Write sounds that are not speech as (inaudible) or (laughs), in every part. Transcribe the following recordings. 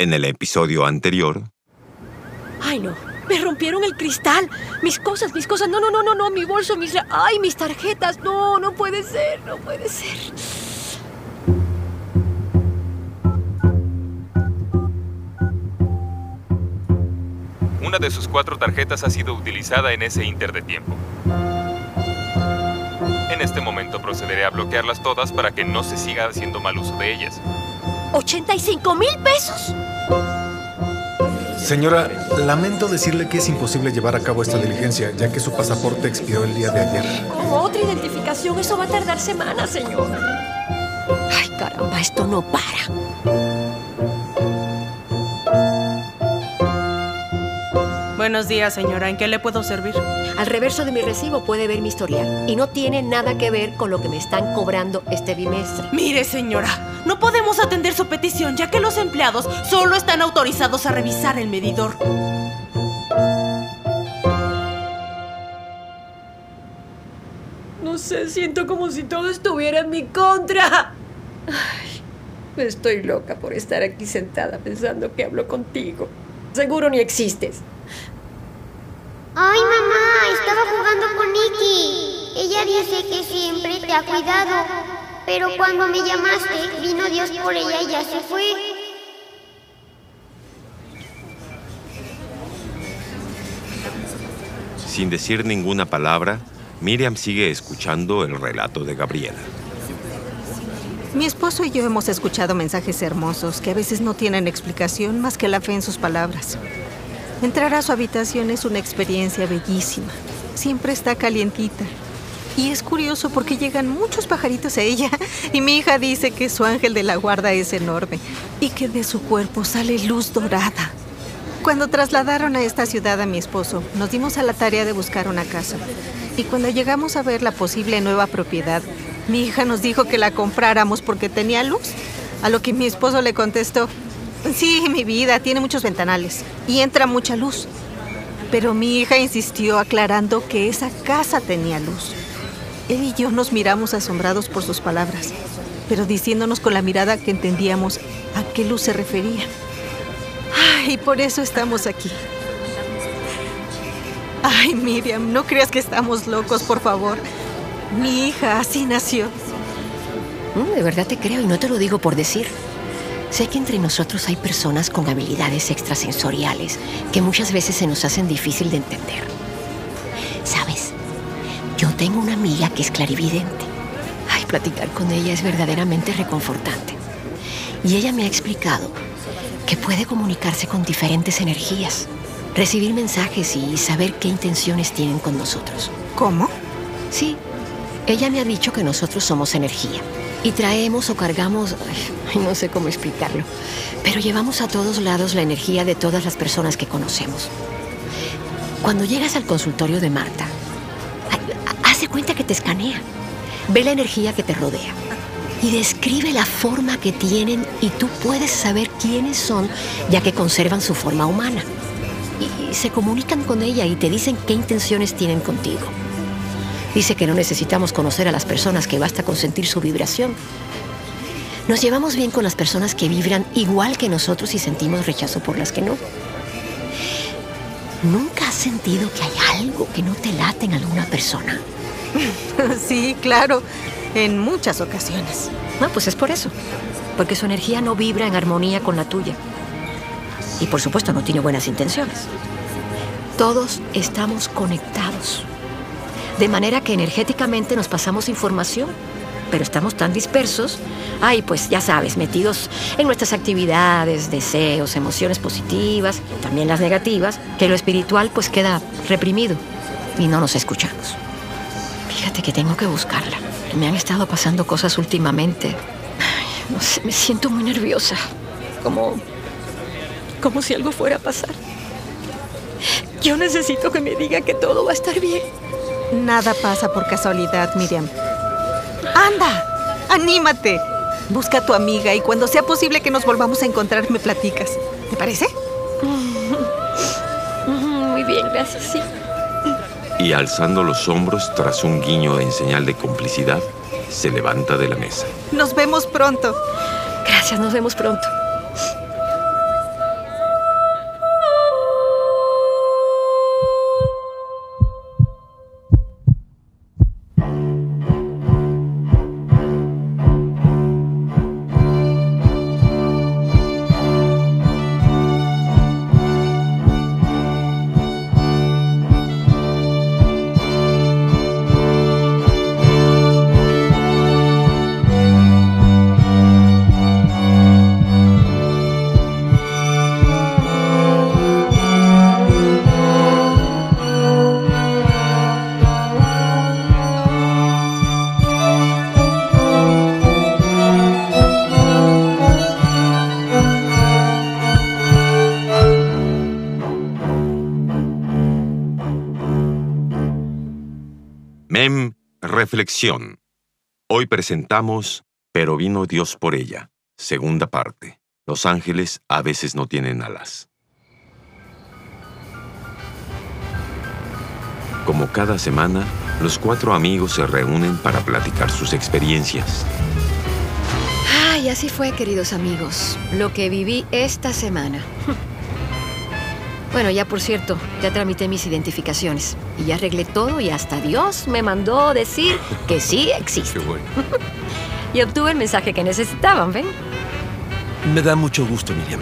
En el episodio anterior, Ay, no. Me rompieron el cristal. Mis cosas, mis cosas. No, no, no, no, no. Mi bolso, mis... Ay, mis tarjetas. No, no puede ser. No puede ser. Una de sus cuatro tarjetas ha sido utilizada en ese inter de tiempo. En este momento procederé a bloquearlas todas para que no se siga haciendo mal uso de ellas. ¿85 mil pesos? Señora, lamento decirle que es imposible llevar a cabo esta diligencia, ya que su pasaporte expiró el día de ayer. Con otra identificación, eso va a tardar semanas, señor. Ay, caramba, esto no para. Buenos días, señora. ¿En qué le puedo servir? Al reverso de mi recibo puede ver mi historial. Y no tiene nada que ver con lo que me están cobrando este bimestre. Mire, señora, no podemos atender su petición ya que los empleados solo están autorizados a revisar el medidor. No sé, siento como si todo estuviera en mi contra. Ay, estoy loca por estar aquí sentada pensando que hablo contigo. Seguro ni existes. Ay, mamá, estaba jugando con Nikki. Ella dice que siempre te ha cuidado. Pero cuando me llamaste, vino Dios por ella y ya se fue. sin decir ninguna palabra, Miriam sigue escuchando el relato de Gabriela. Mi esposo y yo hemos escuchado mensajes hermosos que a veces no tienen explicación más que la fe en sus palabras. Entrar a su habitación es una experiencia bellísima. Siempre está calientita. Y es curioso porque llegan muchos pajaritos a ella (laughs) y mi hija dice que su ángel de la guarda es enorme y que de su cuerpo sale luz dorada. Cuando trasladaron a esta ciudad a mi esposo, nos dimos a la tarea de buscar una casa. Y cuando llegamos a ver la posible nueva propiedad, mi hija nos dijo que la compráramos porque tenía luz. A lo que mi esposo le contestó, sí, mi vida, tiene muchos ventanales y entra mucha luz. Pero mi hija insistió aclarando que esa casa tenía luz. Él y yo nos miramos asombrados por sus palabras, pero diciéndonos con la mirada que entendíamos a qué luz se refería. Ay, por eso estamos aquí. Ay, Miriam, no creas que estamos locos, por favor. Mi hija así nació. De verdad te creo y no te lo digo por decir. Sé que entre nosotros hay personas con habilidades extrasensoriales que muchas veces se nos hacen difícil de entender. ¿Sabes? Yo tengo una amiga que es clarividente. Ay, platicar con ella es verdaderamente reconfortante. Y ella me ha explicado que puede comunicarse con diferentes energías, recibir mensajes y saber qué intenciones tienen con nosotros. ¿Cómo? Sí, ella me ha dicho que nosotros somos energía y traemos o cargamos, ay, no sé cómo explicarlo, pero llevamos a todos lados la energía de todas las personas que conocemos. Cuando llegas al consultorio de Marta, que te escanea, ve la energía que te rodea y describe la forma que tienen y tú puedes saber quiénes son ya que conservan su forma humana. Y se comunican con ella y te dicen qué intenciones tienen contigo. Dice que no necesitamos conocer a las personas, que basta con sentir su vibración. Nos llevamos bien con las personas que vibran igual que nosotros y sentimos rechazo por las que no. ¿Nunca has sentido que hay algo que no te late en alguna persona? (laughs) Sí, claro, en muchas ocasiones. No, pues es por eso. Porque su energía no vibra en armonía con la tuya. Y por supuesto no tiene buenas intenciones. Todos estamos conectados. De manera que energéticamente nos pasamos información, pero estamos tan dispersos, ay, pues ya sabes, metidos en nuestras actividades, deseos, emociones positivas, también las negativas, que lo espiritual pues queda reprimido y no nos escuchamos. Fíjate que tengo que buscarla. Me han estado pasando cosas últimamente. Ay, no sé, me siento muy nerviosa. Como. como si algo fuera a pasar. Yo necesito que me diga que todo va a estar bien. Nada pasa por casualidad, Miriam. ¡Anda! ¡Anímate! Busca a tu amiga y cuando sea posible que nos volvamos a encontrar me platicas. ¿Te parece? (laughs) Muy bien, gracias, sí. Y alzando los hombros tras un guiño en señal de complicidad, se levanta de la mesa. Nos vemos pronto. Gracias, nos vemos pronto. Reflexión. Hoy presentamos Pero vino Dios por ella. Segunda parte. Los ángeles a veces no tienen alas. Como cada semana, los cuatro amigos se reúnen para platicar sus experiencias. Ay, así fue, queridos amigos, lo que viví esta semana. Bueno, ya por cierto, ya tramité mis identificaciones y ya arreglé todo y hasta Dios me mandó decir que sí existe. (laughs) y obtuve el mensaje que necesitaban, ¿ven? Me da mucho gusto, Miriam.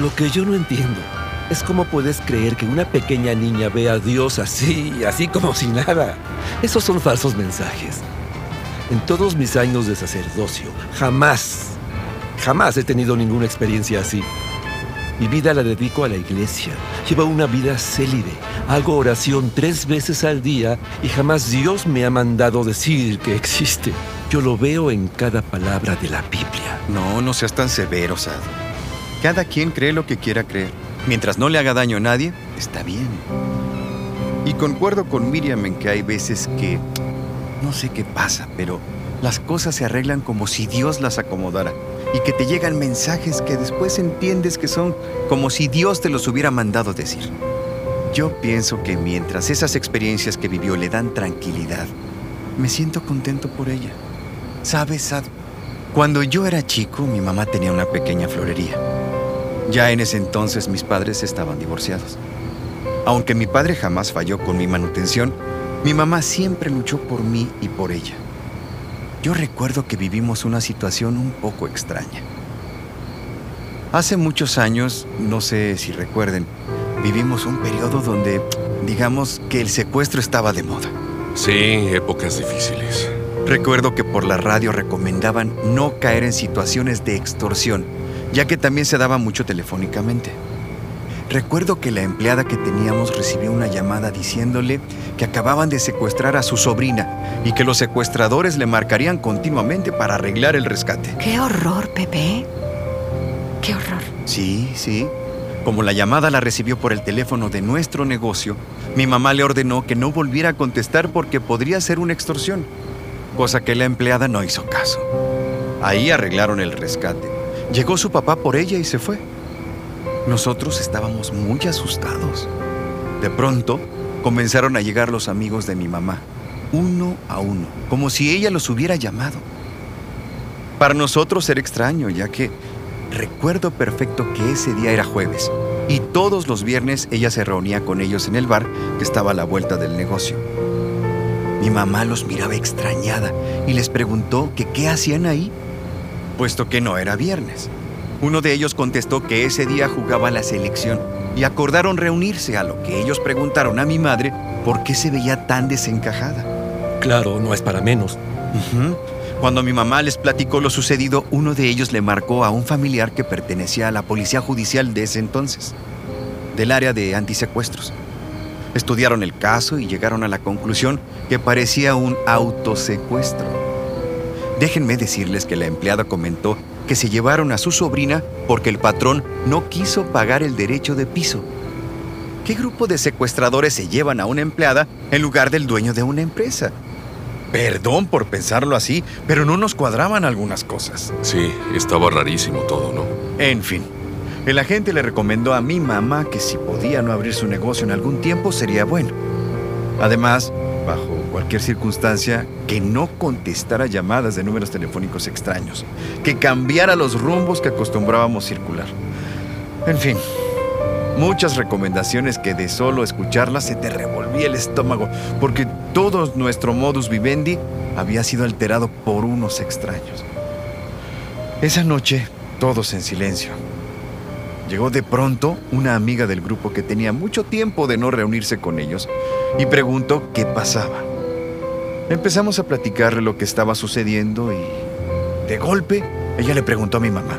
Lo que yo no entiendo es cómo puedes creer que una pequeña niña ve a Dios así, así como si nada. Esos son falsos mensajes. En todos mis años de sacerdocio, jamás, jamás he tenido ninguna experiencia así. Mi vida la dedico a la iglesia. Llevo una vida célibe. Hago oración tres veces al día y jamás Dios me ha mandado decir que existe. Yo lo veo en cada palabra de la Biblia. No, no seas tan severo, Sad. Cada quien cree lo que quiera creer. Mientras no le haga daño a nadie, está bien. Y concuerdo con Miriam en que hay veces que... No sé qué pasa, pero las cosas se arreglan como si Dios las acomodara y que te llegan mensajes que después entiendes que son como si Dios te los hubiera mandado decir. Yo pienso que mientras esas experiencias que vivió le dan tranquilidad, me siento contento por ella. ¿Sabes, Sad? Cuando yo era chico, mi mamá tenía una pequeña florería. Ya en ese entonces mis padres estaban divorciados. Aunque mi padre jamás falló con mi manutención, mi mamá siempre luchó por mí y por ella. Yo recuerdo que vivimos una situación un poco extraña. Hace muchos años, no sé si recuerden, vivimos un periodo donde, digamos, que el secuestro estaba de moda. Sí, épocas difíciles. Recuerdo que por la radio recomendaban no caer en situaciones de extorsión, ya que también se daba mucho telefónicamente. Recuerdo que la empleada que teníamos recibió una llamada diciéndole que acababan de secuestrar a su sobrina y que los secuestradores le marcarían continuamente para arreglar el rescate. ¡Qué horror, Pepe! ¡Qué horror! Sí, sí. Como la llamada la recibió por el teléfono de nuestro negocio, mi mamá le ordenó que no volviera a contestar porque podría ser una extorsión, cosa que la empleada no hizo caso. Ahí arreglaron el rescate. Llegó su papá por ella y se fue. Nosotros estábamos muy asustados. De pronto, comenzaron a llegar los amigos de mi mamá, uno a uno, como si ella los hubiera llamado. Para nosotros era extraño, ya que recuerdo perfecto que ese día era jueves y todos los viernes ella se reunía con ellos en el bar que estaba a la vuelta del negocio. Mi mamá los miraba extrañada y les preguntó que qué hacían ahí, puesto que no era viernes. Uno de ellos contestó que ese día jugaba la selección y acordaron reunirse, a lo que ellos preguntaron a mi madre por qué se veía tan desencajada. Claro, no es para menos. Cuando mi mamá les platicó lo sucedido, uno de ellos le marcó a un familiar que pertenecía a la policía judicial de ese entonces, del área de antisecuestros. Estudiaron el caso y llegaron a la conclusión que parecía un autosecuestro. Déjenme decirles que la empleada comentó que se llevaron a su sobrina porque el patrón no quiso pagar el derecho de piso. ¿Qué grupo de secuestradores se llevan a una empleada en lugar del dueño de una empresa? Perdón por pensarlo así, pero no nos cuadraban algunas cosas. Sí, estaba rarísimo todo, ¿no? En fin, el agente le recomendó a mi mamá que si podía no abrir su negocio en algún tiempo sería bueno. Además, bajo cualquier circunstancia, que no contestara llamadas de números telefónicos extraños, que cambiara los rumbos que acostumbrábamos circular. En fin, muchas recomendaciones que de solo escucharlas se te revolvía el estómago, porque todo nuestro modus vivendi había sido alterado por unos extraños. Esa noche, todos en silencio. Llegó de pronto una amiga del grupo que tenía mucho tiempo de no reunirse con ellos y preguntó qué pasaba. Empezamos a platicarle lo que estaba sucediendo y de golpe ella le preguntó a mi mamá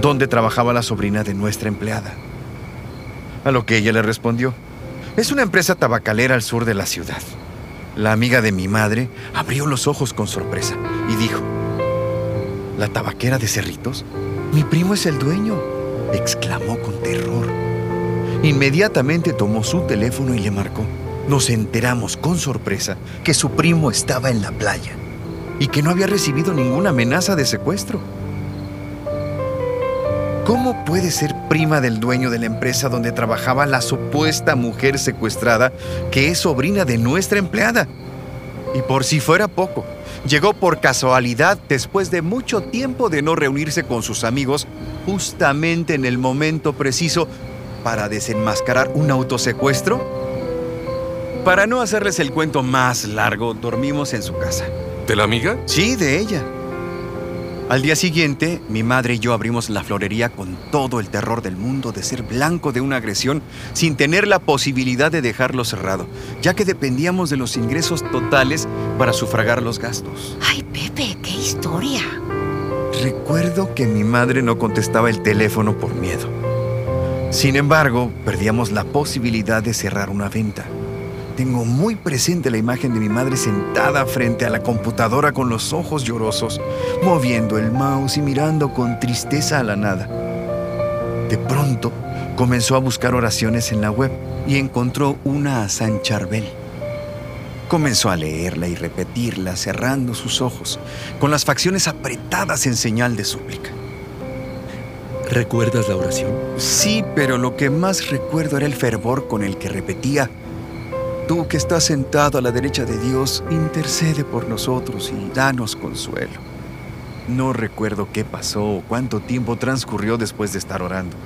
dónde trabajaba la sobrina de nuestra empleada. A lo que ella le respondió, es una empresa tabacalera al sur de la ciudad. La amiga de mi madre abrió los ojos con sorpresa y dijo, ¿la tabaquera de Cerritos? Mi primo es el dueño, exclamó con terror. Inmediatamente tomó su teléfono y le marcó. nos enteramos con sorpresa que su primo estaba en la playa y que no había recibido ninguna amenaza de secuestro. ¿Cómo puede ser prima del dueño de la empresa donde trabajaba la supuesta mujer secuestrada que es sobrina de nuestra empleada? Y por si fuera poco, llegó por casualidad después de mucho tiempo de no reunirse con sus amigos, justamente en el momento preciso para desenmascarar un autosecuestro. Para no hacerles el cuento más largo, dormimos en su casa. ¿De la amiga? Sí, de ella. Al día siguiente, mi madre y yo abrimos la florería con todo el terror del mundo de ser blanco de una agresión sin tener la posibilidad de dejarlo cerrado, ya que dependíamos de los ingresos totales para sufragar los gastos. Ay, Pepe, qué historia. Recuerdo que mi madre no contestaba el teléfono por miedo. Sin embargo, perdíamos la posibilidad de cerrar una venta. Tengo muy presente la imagen de mi madre sentada frente a la computadora con los ojos llorosos, moviendo el mouse y mirando con tristeza a la nada. De pronto, comenzó a buscar oraciones en la web y encontró una a San Charbel. Comenzó a leerla y repetirla, cerrando sus ojos, con las facciones apretadas en señal de súplica. ¿Recuerdas la oración? Sí, pero lo que más recuerdo era el fervor con el que repetía Tú que estás sentado a la derecha de Dios, intercede por nosotros y danos consuelo. No recuerdo qué pasó o cuánto tiempo transcurrió después de estar orando.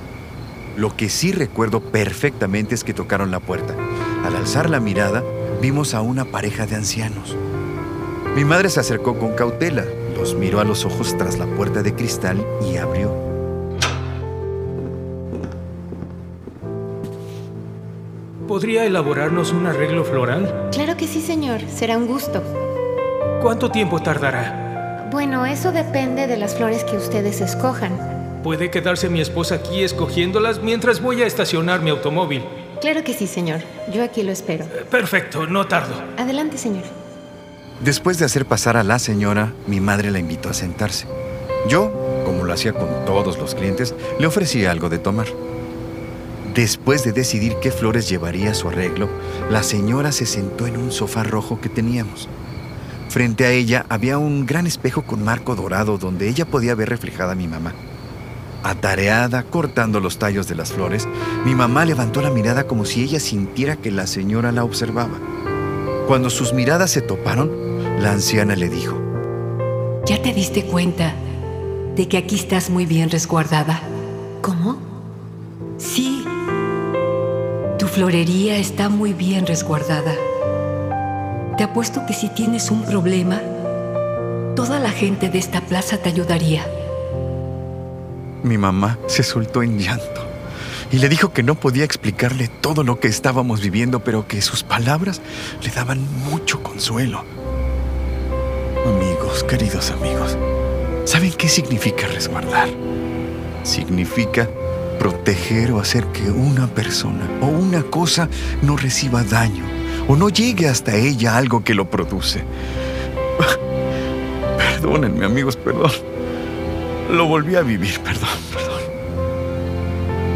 Lo que sí recuerdo perfectamente es que tocaron la puerta. Al alzar la mirada, vimos a una pareja de ancianos. Mi madre se acercó con cautela, los miró a los ojos tras la puerta de cristal y abrió. ¿Podría elaborarnos un arreglo floral? Claro que sí, señor. Será un gusto. ¿Cuánto tiempo tardará? Bueno, eso depende de las flores que ustedes escojan. ¿Puede quedarse mi esposa aquí escogiéndolas mientras voy a estacionar mi automóvil? Claro que sí, señor. Yo aquí lo espero. Perfecto, no tardo. Adelante, señor. Después de hacer pasar a la señora, mi madre la invitó a sentarse. Yo, como lo hacía con todos los clientes, le ofrecí algo de tomar. Después de decidir qué flores llevaría a su arreglo, la señora se sentó en un sofá rojo que teníamos. Frente a ella había un gran espejo con marco dorado donde ella podía ver reflejada a mi mamá. Atareada, cortando los tallos de las flores, mi mamá levantó la mirada como si ella sintiera que la señora la observaba. Cuando sus miradas se toparon, la anciana le dijo, ¿Ya te diste cuenta de que aquí estás muy bien resguardada? ¿Cómo? Sí, florería está muy bien resguardada. Te apuesto que si tienes un problema, toda la gente de esta plaza te ayudaría. Mi mamá se soltó en llanto y le dijo que no podía explicarle todo lo que estábamos viviendo, pero que sus palabras le daban mucho consuelo. Amigos, queridos amigos, ¿saben qué significa resguardar? Significa proteger o hacer que una persona o una cosa no reciba daño o no llegue hasta ella algo que lo produce. (laughs) Perdónenme amigos, perdón. Lo volví a vivir, perdón, perdón.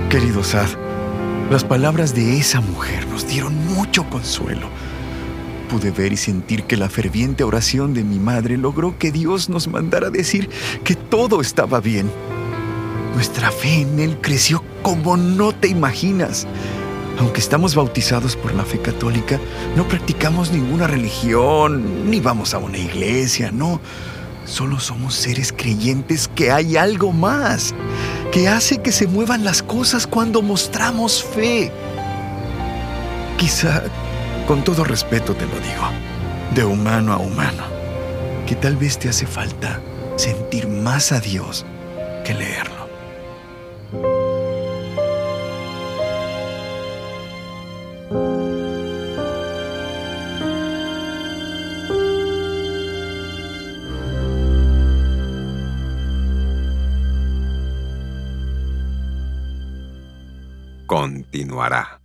Querido Sad, las palabras de esa mujer nos dieron mucho consuelo. Pude ver y sentir que la ferviente oración de mi madre logró que Dios nos mandara decir que todo estaba bien. Nuestra fe en Él creció como no te imaginas. Aunque estamos bautizados por la fe católica, no practicamos ninguna religión, ni vamos a una iglesia, no. Solo somos seres creyentes que hay algo más, que hace que se muevan las cosas cuando mostramos fe. Quizá, con todo respeto te lo digo, de humano a humano, que tal vez te hace falta sentir más a Dios que leerlo. Continuará.